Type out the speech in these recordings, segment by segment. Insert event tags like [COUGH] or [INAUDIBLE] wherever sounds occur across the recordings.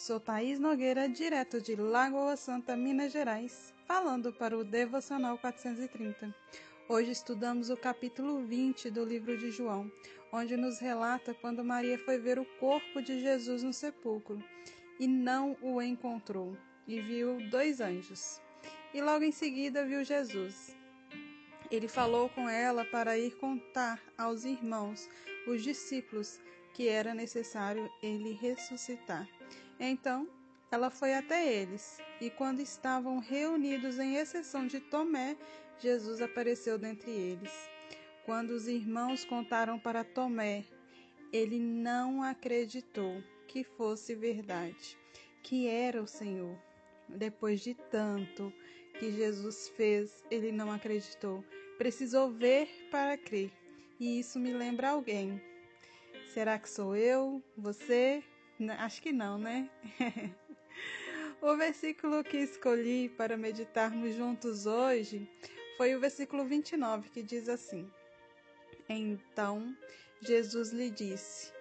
Sou Thaís Nogueira, direto de Lagoa Santa, Minas Gerais, falando para o Devocional 430. Hoje estudamos o capítulo 20 do livro de João, onde nos relata quando Maria foi ver o corpo de Jesus no sepulcro e não o encontrou, e viu dois anjos. E logo em seguida viu Jesus. Ele falou com ela para ir contar aos irmãos, os discípulos, que era necessário ele ressuscitar. Então ela foi até eles, e quando estavam reunidos, em exceção de Tomé, Jesus apareceu dentre eles. Quando os irmãos contaram para Tomé, ele não acreditou que fosse verdade, que era o Senhor. Depois de tanto que Jesus fez, ele não acreditou. Precisou ver para crer. E isso me lembra alguém. Será que sou eu? Você? Acho que não, né? [LAUGHS] o versículo que escolhi para meditarmos juntos hoje foi o versículo 29, que diz assim: Então Jesus lhe disse: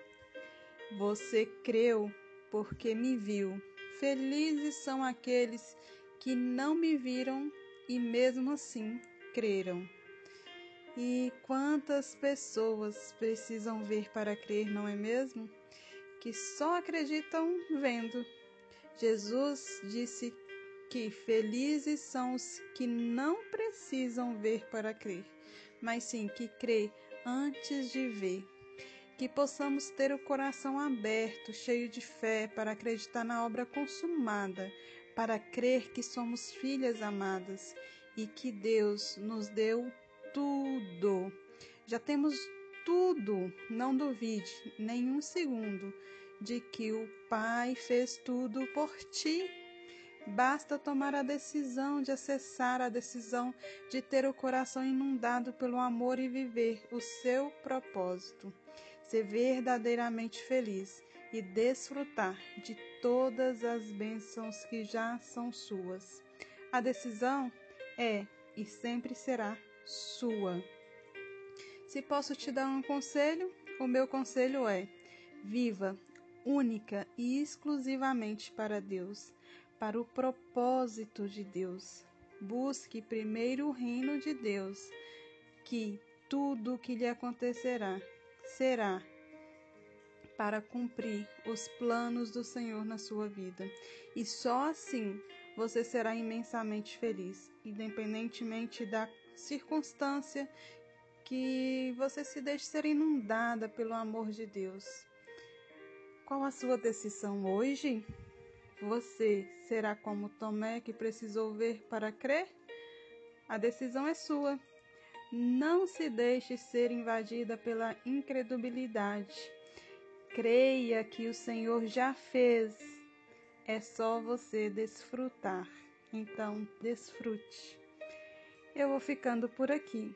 Você creu porque me viu. Felizes são aqueles que não me viram e mesmo assim creram. E quantas pessoas precisam ver para crer, não é mesmo? Que só acreditam vendo. Jesus disse que felizes são os que não precisam ver para crer, mas sim que crê antes de ver. Que possamos ter o coração aberto, cheio de fé, para acreditar na obra consumada, para crer que somos filhas amadas e que Deus nos deu tudo. Já temos tudo, não duvide nem um segundo de que o Pai fez tudo por ti. Basta tomar a decisão de acessar a decisão de ter o coração inundado pelo amor e viver o seu propósito, ser verdadeiramente feliz e desfrutar de todas as bênçãos que já são suas. A decisão é e sempre será sua. Se posso te dar um conselho, o meu conselho é: viva única e exclusivamente para Deus, para o propósito de Deus. Busque primeiro o reino de Deus, que tudo o que lhe acontecerá será para cumprir os planos do Senhor na sua vida. E só assim você será imensamente feliz, independentemente da circunstância que você se deixe ser inundada pelo amor de Deus. Qual a sua decisão hoje? Você será como Tomé que precisou ver para crer? A decisão é sua. Não se deixe ser invadida pela incredulidade. Creia que o Senhor já fez. É só você desfrutar. Então, desfrute. Eu vou ficando por aqui.